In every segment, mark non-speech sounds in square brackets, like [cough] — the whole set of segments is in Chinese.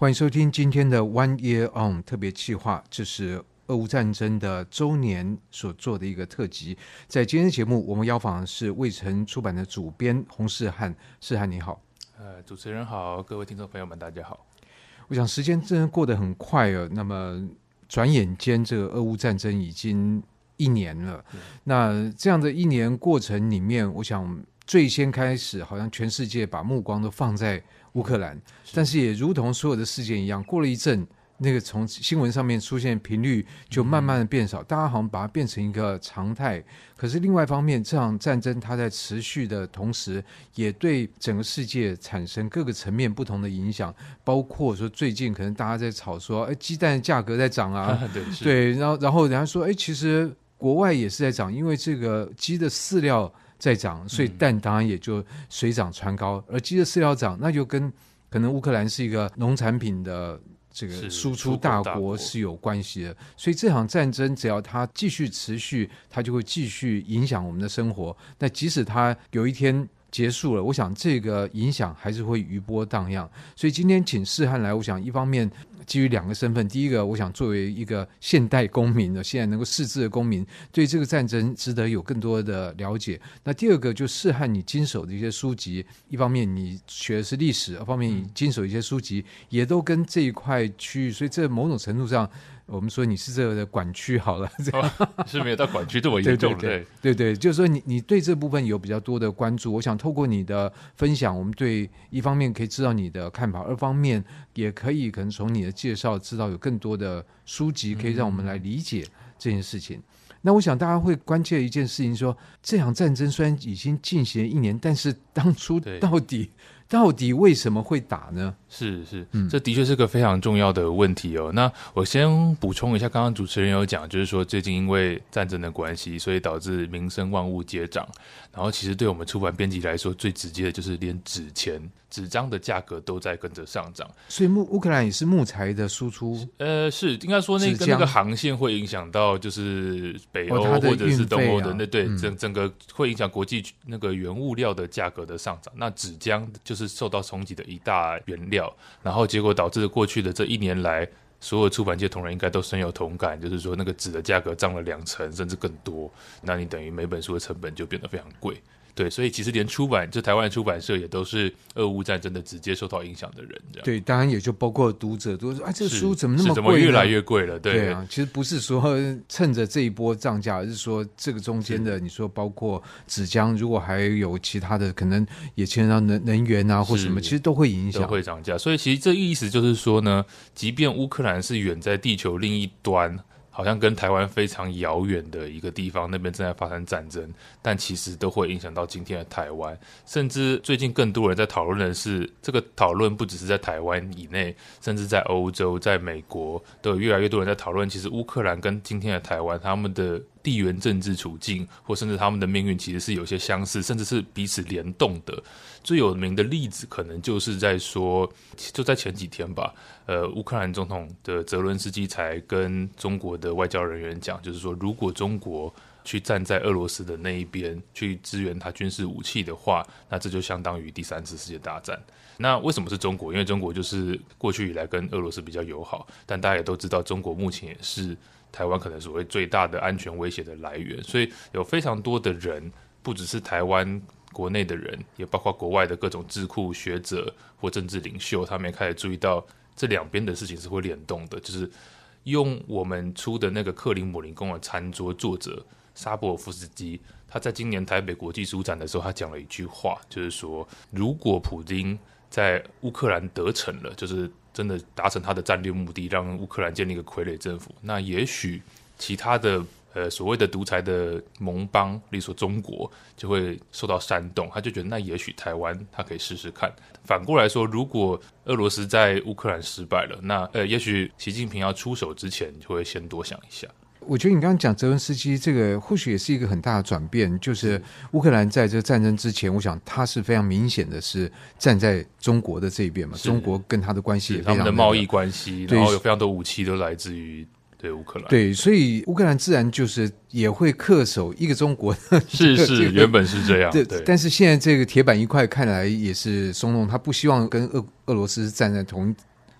欢迎收听今天的 One Year On 特别企划，这是俄乌战争的周年所做的一个特辑。在今天的节目，我们邀访的是未城出版的主编洪世汉。世汉你好，呃，主持人好，各位听众朋友们，大家好。我想时间真的过得很快哦，那么转眼间，这个俄乌战争已经一年了。嗯、那这样的一年过程里面，我想最先开始，好像全世界把目光都放在。乌克兰，但是也如同所有的事件一样，过了一阵，那个从新闻上面出现频率就慢慢的变少，大家好像把它变成一个常态。可是另外一方面，这场战争它在持续的同时，也对整个世界产生各个层面不同的影响，包括说最近可能大家在吵说，哎，鸡蛋价格在涨啊，[laughs] 对，对，然后然后人家说，哎，其实国外也是在涨，因为这个鸡的饲料。在涨，所以蛋当然也就水涨船高。而鸡的饲料涨，那就跟可能乌克兰是一个农产品的这个输出大国是有关系的。所以这场战争只要它继续持续，它就会继续影响我们的生活。那即使它有一天结束了，我想这个影响还是会余波荡漾。所以今天请世汉来，我想一方面。基于两个身份，第一个，我想作为一个现代公民的，现在能够识字的公民，对这个战争值得有更多的了解。那第二个，就是和你经手的一些书籍，一方面你学的是历史，二方面你经手一些书籍，也都跟这一块区域，所以这某种程度上。我们说你是这个的管区好了，这样、哦、是没有到管区这么严重，对对对，就是说你你对这部分有比较多的关注，我想透过你的分享，我们对一方面可以知道你的看法，二方面也可以可能从你的介绍知道有更多的书籍可以让我们来理解这件事情。嗯、那我想大家会关切一件事情说，说这场战争虽然已经进行了一年，但是当初到底。到底为什么会打呢？是是，这的确是个非常重要的问题哦。那我先补充一下，刚刚主持人有讲，就是说最近因为战争的关系，所以导致民生万物皆涨。然后其实对我们出版编辑来说，最直接的就是连纸钱、纸张的价格都在跟着上涨。所以木乌克兰也是木材的输出，呃，是应该说那个那个航线会影响到就是北欧或者是东欧的那对整整个会影响国际那个原物料的价格的上涨。那纸浆就是。是受到冲击的一大原料，然后结果导致过去的这一年来，所有出版界同仁应该都深有同感，就是说那个纸的价格涨了两成甚至更多，那你等于每本书的成本就变得非常贵。对，所以其实连出版，就台湾出版社也都是俄乌战争的直接受到影响的人。这样对，当然也就包括读者都说：“啊，这个书怎么那么贵？怎么越来越贵了？”对，对啊，其实不是说 [laughs] 趁着这一波涨价，而是说这个中间的，你说包括纸浆，如果还有其他的，可能也牵扯到能能源啊或什么，其实都会影响，都会涨价。所以其实这意思就是说呢，即便乌克兰是远在地球另一端。好像跟台湾非常遥远的一个地方，那边正在发生战争，但其实都会影响到今天的台湾。甚至最近更多人在讨论的是，这个讨论不只是在台湾以内，甚至在欧洲、在美国，都有越来越多人在讨论。其实乌克兰跟今天的台湾，他们的地缘政治处境，或甚至他们的命运，其实是有些相似，甚至是彼此联动的。最有名的例子，可能就是在说，就在前几天吧。呃，乌克兰总统的泽伦斯基才跟中国的外交人员讲，就是说，如果中国去站在俄罗斯的那一边，去支援他军事武器的话，那这就相当于第三次世界大战。那为什么是中国？因为中国就是过去以来跟俄罗斯比较友好，但大家也都知道，中国目前也是台湾可能所谓最大的安全威胁的来源。所以有非常多的人，不只是台湾国内的人，也包括国外的各种智库学者或政治领袖，他们也开始注意到。这两边的事情是会联动的，就是用我们出的那个克林姆林宫的餐桌作者沙博尔夫斯基，他在今年台北国际书展的时候，他讲了一句话，就是说，如果普京在乌克兰得逞了，就是真的达成他的战略目的，让乌克兰建立一个傀儡政府，那也许其他的。呃，所谓的独裁的盟邦，例如说中国，就会受到煽动，他就觉得那也许台湾他可以试试看。反过来说，如果俄罗斯在乌克兰失败了，那呃，也许习近平要出手之前，就会先多想一下。我觉得你刚刚讲泽文斯基这个，或许也是一个很大的转变，就是乌克兰在这个战争之前，我想他是非常明显的是站在中国的这一边嘛，中国跟他的关系也非常的，他们的贸易关系，然后有非常多武器都来自于。对乌克兰，对，所以乌克兰自然就是也会恪守一个中国的，[laughs] 是是，原本是这样，对，对。但是现在这个铁板一块看来也是松动，他不希望跟俄俄罗斯站在同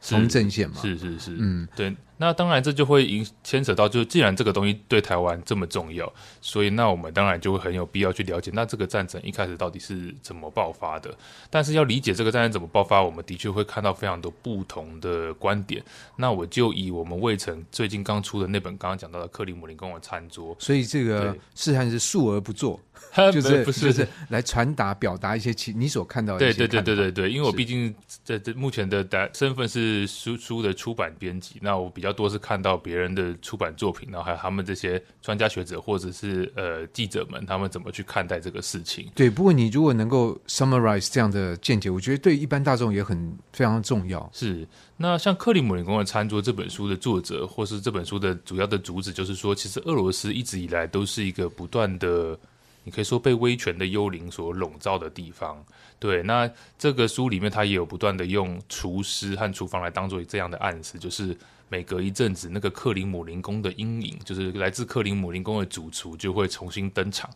同阵线嘛。是是是，嗯，对。那当然，这就会影牵扯到，就是既然这个东西对台湾这么重要，所以那我们当然就会很有必要去了解，那这个战争一开始到底是怎么爆发的。但是要理解这个战争怎么爆发，我们的确会看到非常多不同的观点。那我就以我们魏城最近刚出的那本刚刚讲到的克里姆林宫的餐桌，所以这个试探是述而不作。[laughs] 就是不是就是来传达表达一些其你所看到的。对对对对对对，因为我毕竟在这目前的身份是书书的出版编辑，那我比较多是看到别人的出版作品，然后还有他们这些专家学者或者是呃记者们，他们怎么去看待这个事情。对，不过你如果能够 summarize 这样的见解，我觉得对一般大众也很非常重要。是，那像克里姆林宫的餐桌这本书的作者，或是这本书的主要的主旨，就是说，其实俄罗斯一直以来都是一个不断的。你可以说被威权的幽灵所笼罩的地方，对。那这个书里面，他也有不断的用厨师和厨房来当做这样的暗示，就是每隔一阵子，那个克林姆林宫的阴影，就是来自克林姆林宫的主厨就会重新登场。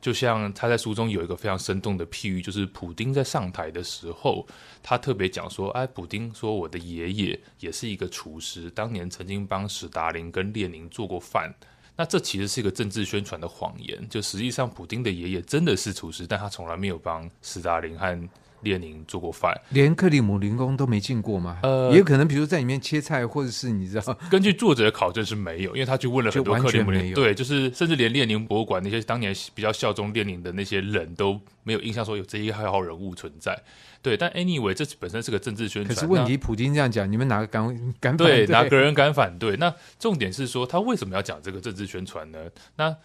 就像他在书中有一个非常生动的譬喻，就是普丁在上台的时候，他特别讲说：“哎，普丁说我的爷爷也是一个厨师，当年曾经帮史达林跟列宁做过饭。”那这其实是一个政治宣传的谎言，就实际上，普丁的爷爷真的是厨师，但他从来没有帮斯大林和 [laughs] 列宁做过饭，连克里姆林宫都没进过吗？呃，也有可能，比如在里面切菜，或者是你知道，[laughs] 根据作者的考证是没有，因为他去问了很多克里姆林，对，就是甚至连列宁博物馆那些当年比较效忠列宁的那些人都没有印象说有这一号人物存在。对，但 anyway，这本身是个政治宣传。可是问题，普京这样讲，你们哪个敢敢反对？哪个人敢反对？那重点是说，他为什么要讲这个政治宣传呢？那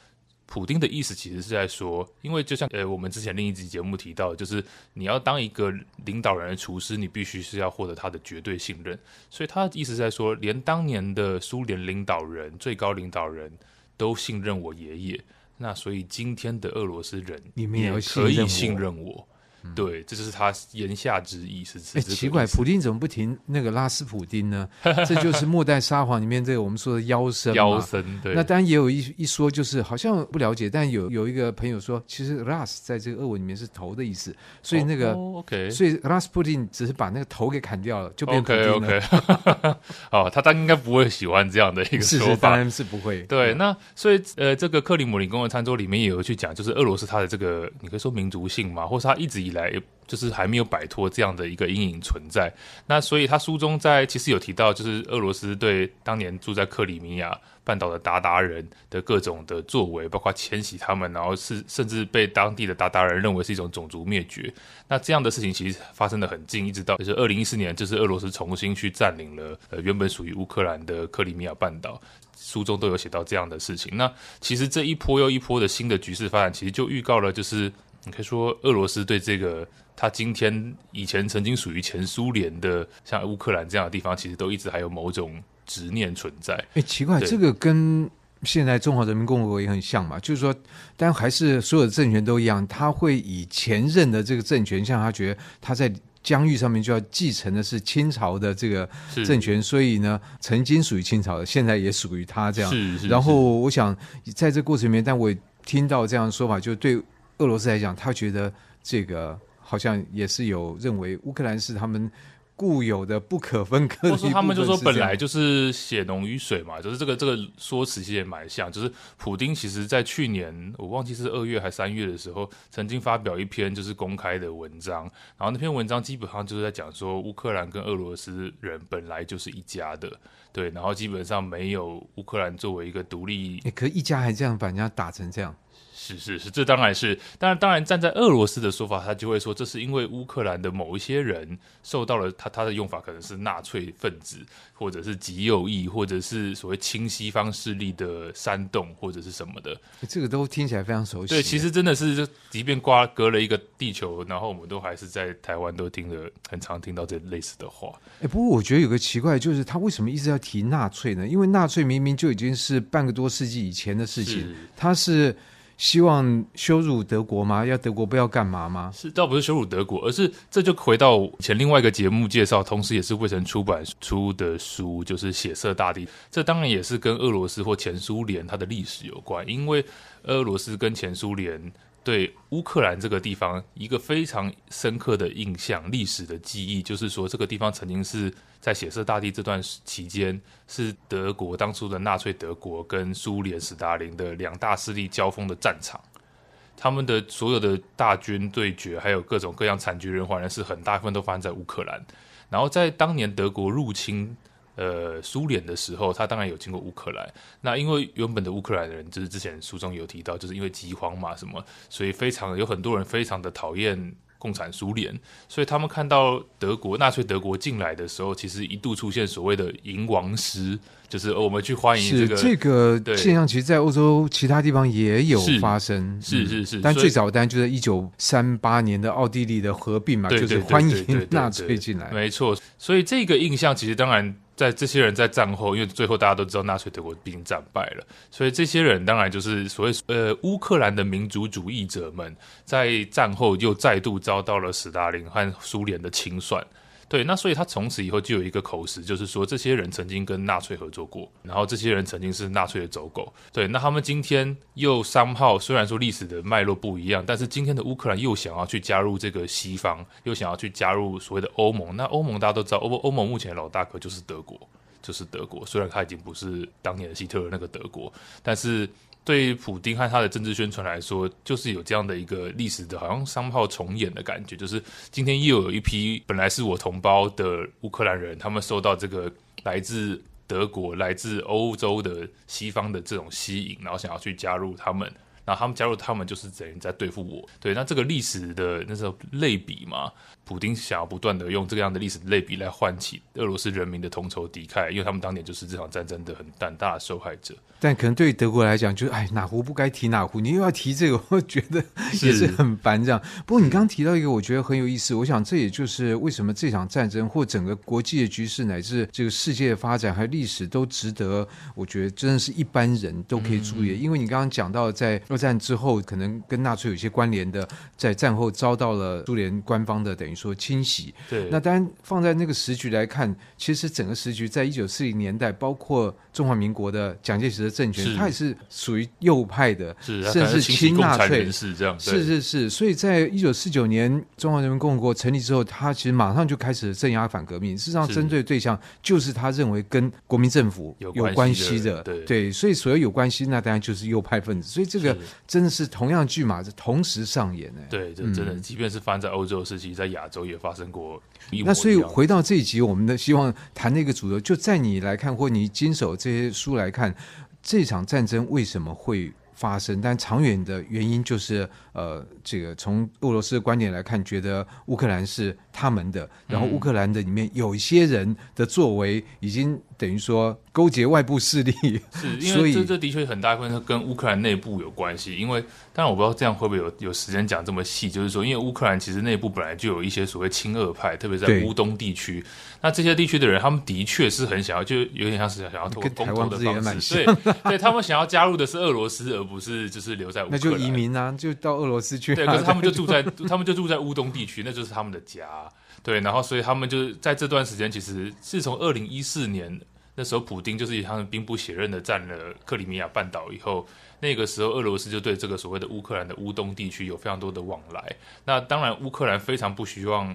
普丁的意思其实是在说，因为就像呃，我们之前另一集节目提到，就是你要当一个领导人的厨师，你必须是要获得他的绝对信任。所以他的意思是在说，连当年的苏联领导人、最高领导人都信任我爷爷，那所以今天的俄罗斯人也可以信任我。对，这就是他言下之意，是是。哎，奇怪，普丁怎么不停那个拉斯普丁呢？[laughs] 这就是末代沙皇里面这个我们说的妖僧。妖僧，对。那当然也有一一说，就是好像不了解，但有有一个朋友说，其实 Ras 在这个俄文里面是头的意思，所以那个、哦、OK，所以拉斯普丁只是把那个头给砍掉了，就变普丁了。OK OK。[laughs] 哦，他当然应该不会喜欢这样的一个说法，是是当然是不会。对，那所以呃，这个克里姆林宫的餐桌里面也有去讲，就是俄罗斯它的这个，你可以说民族性嘛，或是他一直以来。来就是还没有摆脱这样的一个阴影存在，那所以他书中在其实有提到，就是俄罗斯对当年住在克里米亚半岛的鞑靼人的各种的作为，包括迁徙他们，然后是甚至被当地的鞑靼人认为是一种种族灭绝。那这样的事情其实发生的很近，一直到就是二零一四年，就是俄罗斯重新去占领了呃原本属于乌克兰的克里米亚半岛，书中都有写到这样的事情。那其实这一波又一波的新的局势发展，其实就预告了，就是你可以说俄罗斯对这个。他今天以前曾经属于前苏联的，像乌克兰这样的地方，其实都一直还有某种执念存在。哎，奇怪，这个跟现在中华人民共和国也很像嘛？就是说，但还是所有的政权都一样，他会以前任的这个政权，像他觉得他在疆域上面就要继承的是清朝的这个政权，所以呢，曾经属于清朝的，现在也属于他这样。是是是。然后，我想在这过程里面，但我听到这样的说法，就对俄罗斯来讲，他觉得这个。好像也是有认为乌克兰是他们固有的不可分割他们就说本来就是血浓于水嘛，就是这个这个说辞其实也蛮像。就是普丁其实在去年我忘记是二月还三月的时候，曾经发表一篇就是公开的文章，然后那篇文章基本上就是在讲说乌克兰跟俄罗斯人本来就是一家的，对，然后基本上没有乌克兰作为一个独立，可一家还这样把人家打成这样。是是是，这当然是，当然当然站在俄罗斯的说法，他就会说，这是因为乌克兰的某一些人受到了他他的用法可能是纳粹分子，或者是极右翼，或者是所谓亲西方势力的煽动，或者是什么的，这个都听起来非常熟悉。对，其实真的是，即便瓜隔了一个地球，然后我们都还是在台湾都听了很常听到这类似的话。哎，不过我觉得有个奇怪，就是他为什么一直要提纳粹呢？因为纳粹明明就已经是半个多世纪以前的事情，他是。希望羞辱德国吗？要德国不要干嘛吗？是，倒不是羞辱德国，而是这就回到前另外一个节目介绍，同时也是未曾出版出的书，就是《血色大地》。这当然也是跟俄罗斯或前苏联它的历史有关，因为俄罗斯跟前苏联对乌克兰这个地方一个非常深刻的印象、历史的记忆，就是说这个地方曾经是在血色大地这段期间，是德国当初的纳粹德国跟苏联史达林的两大势力交锋的战场。他们的所有的大军对决，还有各种各样惨绝人寰的事，很大部分都发生在乌克兰。然后在当年德国入侵呃苏联的时候，他当然有经过乌克兰。那因为原本的乌克兰人，就是之前书中有提到，就是因为饥荒嘛什么，所以非常有很多人非常的讨厌。共产苏联，所以他们看到德国纳粹德国进来的时候，其实一度出现所谓的迎王师，就是我们去欢迎这个这个现象，其实，在欧洲其他地方也有发生，是是是，是、嗯。但最早当然就在一九三八年的奥地利的合并嘛，就是欢迎纳粹进来，没错。所以这个印象其实当然。在这些人在战后，因为最后大家都知道纳粹德国已经战败了，所以这些人当然就是所谓呃乌克兰的民族主义者们，在战后又再度遭到了斯大林和苏联的清算。对，那所以他从此以后就有一个口实，就是说这些人曾经跟纳粹合作过，然后这些人曾经是纳粹的走狗。对，那他们今天又 somehow，虽然说历史的脉络不一样，但是今天的乌克兰又想要去加入这个西方，又想要去加入所谓的欧盟。那欧盟大家都知道，欧欧盟目前老大哥就是德国，就是德国。虽然他已经不是当年的希特勒那个德国，但是。对普丁和他的政治宣传来说，就是有这样的一个历史的，好像商炮重演的感觉。就是今天又有一批本来是我同胞的乌克兰人，他们受到这个来自德国、来自欧洲的西方的这种吸引，然后想要去加入他们。然后他们加入，他们就是等于在对付我。对，那这个历史的那时候类比嘛，普丁想要不断的用这个样的历史类比来唤起俄罗斯人民的同仇敌忾，因为他们当年就是这场战争的很胆大的受害者。但可能对于德国来讲，就是哎，哪壶不该提哪壶，你又要提这个，我觉得也是很烦这样。不过你刚刚提到一个，我觉得很有意思。我想这也就是为什么这场战争或整个国际的局势，乃至这个世界的发展还有历史，都值得我觉得真的是一般人都可以注意。嗯、因为你刚刚讲到在二。战之后，可能跟纳粹有些关联的，在战后遭到了苏联官方的等于说清洗。对，那当然放在那个时局来看，其实整个时局在一九四零年代，包括中华民国的蒋介石的政权，它也是属于右派的，是甚至亲纳粹是这样。是是是，所以在一九四九年中华人民共和国成立之后，他其实马上就开始镇压反革命。事实上，针对的对象就是他认为跟国民政府有关系的，对对，所以所有有关系，那当然就是右派分子。所以这个。真的是同样剧码是同时上演哎，对，这真的，即便是发生在欧洲时期，在亚洲也发生过。那所以回到这一集，我们的希望谈那个主流，就在你来看，或你经手这些书来看，这场战争为什么会发生？但长远的原因就是，呃，这个从俄罗斯的观点来看，觉得乌克兰是他们的，然后乌克兰的里面有一些人的作为已经。等于说勾结外部势力，是 [laughs] 因为这这的确很大一部分跟乌克兰内部有关系。因为当然我不知道这样会不会有有时间讲这么细，就是说，因为乌克兰其实内部本来就有一些所谓亲俄派，特别在乌东地区。那这些地区的人，他们的确是很想要，就有点像是想要通过公投的方式，对，对他们想要加入的是俄罗斯，而不是就是留在乌克兰。那就移民啊，就到俄罗斯去。对，可是他们就住在他们就住在乌东地区，那就是他们的家。对，然后所以他们就是在这段时间，其实是从二零一四年那时候，普丁就是以他们兵不血刃的占了克里米亚半岛以后，那个时候俄罗斯就对这个所谓的乌克兰的乌东地区有非常多的往来。那当然，乌克兰非常不希望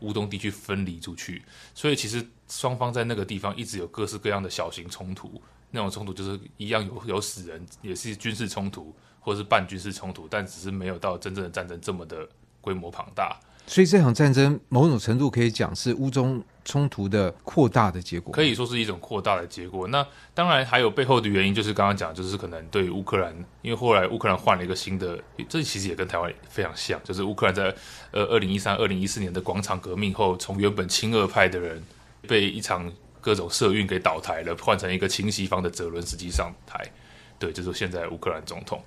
乌东地区分离出去，所以其实双方在那个地方一直有各式各样的小型冲突。那种冲突就是一样有有死人，也是军事冲突或者是半军事冲突，但只是没有到真正的战争这么的规模庞大。所以这场战争某种程度可以讲是乌中冲突的扩大的结果，可以说是一种扩大的结果。那当然还有背后的原因，就是刚刚讲，就是可能对乌克兰，因为后来乌克兰换了一个新的，这其实也跟台湾非常像，就是乌克兰在呃二零一三、二零一四年的广场革命后，从原本亲俄派的人被一场各种社运给倒台了，换成一个亲西方的泽伦斯基上台，对，就是现在乌克兰总统。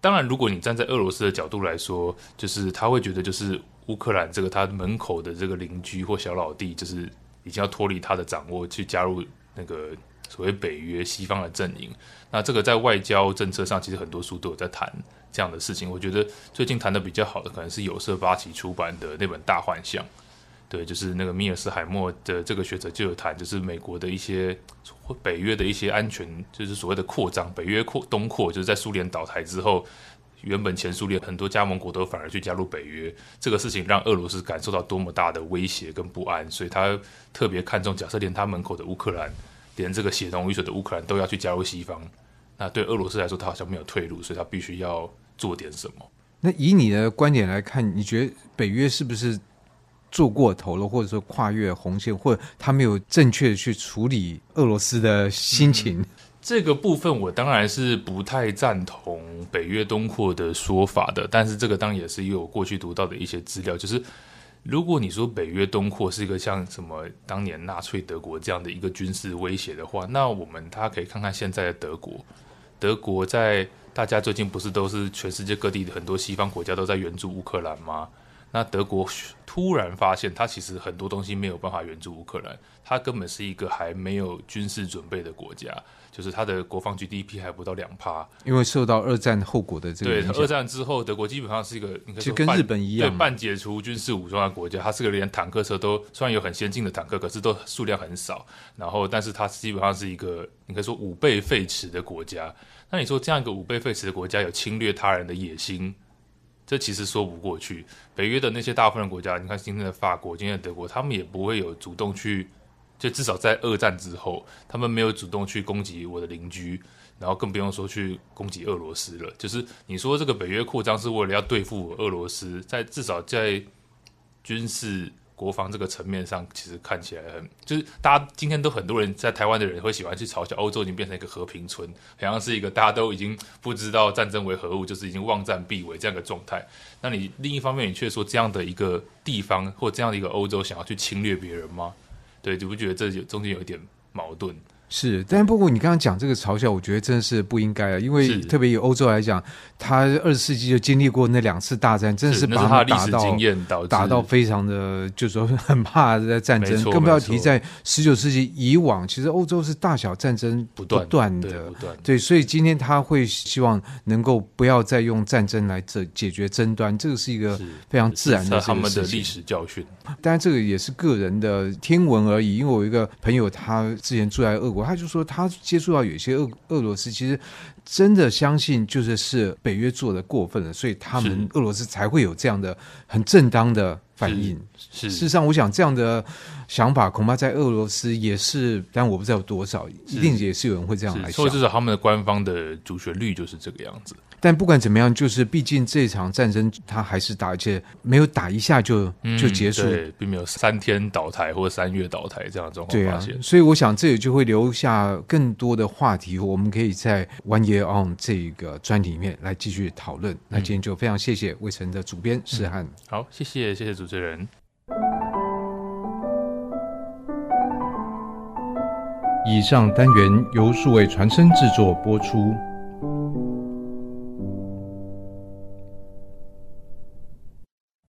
当然，如果你站在俄罗斯的角度来说，就是他会觉得就是。乌克兰这个他门口的这个邻居或小老弟，就是已经要脱离他的掌握，去加入那个所谓北约西方的阵营。那这个在外交政策上，其实很多书都有在谈这样的事情。我觉得最近谈的比较好的，可能是有色八旗出版的那本《大幻象》。对，就是那个米尔斯海默的这个学者就有谈，就是美国的一些北约的一些安全，就是所谓的扩张，北约扩东扩，就是在苏联倒台之后。原本前苏联很多加盟国都反而去加入北约，这个事情让俄罗斯感受到多么大的威胁跟不安，所以他特别看重，假设连他门口的乌克兰，连这个血浓于水的乌克兰都要去加入西方，那对俄罗斯来说，他好像没有退路，所以他必须要做点什么。那以你的观点来看，你觉得北约是不是做过头了，或者说跨越红线，或者他没有正确的去处理俄罗斯的心情？这个部分我当然是不太赞同北约东扩的说法的，但是这个当然也是因为我过去读到的一些资料，就是如果你说北约东扩是一个像什么当年纳粹德国这样的一个军事威胁的话，那我们大家可以看看现在的德国，德国在大家最近不是都是全世界各地的很多西方国家都在援助乌克兰吗？那德国突然发现，它其实很多东西没有办法援助乌克兰，它根本是一个还没有军事准备的国家，就是它的国防 GDP 还不到两趴，因为受到二战后果的这个。对，二战之后，德国基本上是一个，就跟日本一样，对，半解除军事武装的国家，它是个连坦克车都虽然有很先进的坦克，可是都数量很少。然后，但是它基本上是一个，你可以说五倍废弛的国家。那你说这样一个五倍废弛的国家有侵略他人的野心？这其实说不过去。北约的那些大部分的国家，你看今天的法国、今天的德国，他们也不会有主动去，就至少在二战之后，他们没有主动去攻击我的邻居，然后更不用说去攻击俄罗斯了。就是你说这个北约扩张是为了要对付俄罗斯，在至少在军事。国防这个层面上，其实看起来很，就是大家今天都很多人在台湾的人会喜欢去嘲笑欧洲已经变成一个和平村，好像是一个大家都已经不知道战争为何物，就是已经望战必危这样的状态。那你另一方面，你却说这样的一个地方或这样的一个欧洲想要去侵略别人吗？对，你不觉得这有中间有一点矛盾？是，但不过你刚刚讲这个嘲笑，我觉得真的是不应该啊，因为特别以欧洲来讲，他二十世纪就经历过那两次大战，真的是把他打到打到非常的，就是说很怕在战争，更不要提在十九世纪以往，其实欧洲是大小战争不断的，对，不断，对，所以今天他会希望能够不要再用战争来解解决争端，这个是一个非常自然的他们的历史教训。当然，这个也是个人的听闻而已，因为我有一个朋友，他之前住在俄国。他就说，他接触到有些俄俄罗斯，其实真的相信就是是北约做的过分了，所以他们俄罗斯才会有这样的很正当的反应。是，事实上，我想这样的想法恐怕在俄罗斯也是，但我不知道有多少，一定也是有人会这样来想。所以，至少他们的官方的主旋律就是这个样子。但不管怎么样，就是毕竟这场战争它还是打，而且没有打一下就就结束，并没有三天倒台或者三月倒台这样的状况发现。对啊，所以我想这也就会留下更多的话题，我们可以在 One Year On 这个专题里面来继续讨论。嗯、那今天就非常谢谢魏晨的主编诗翰、嗯，好，谢谢谢谢主持人。以上单元由数位传声制作播出。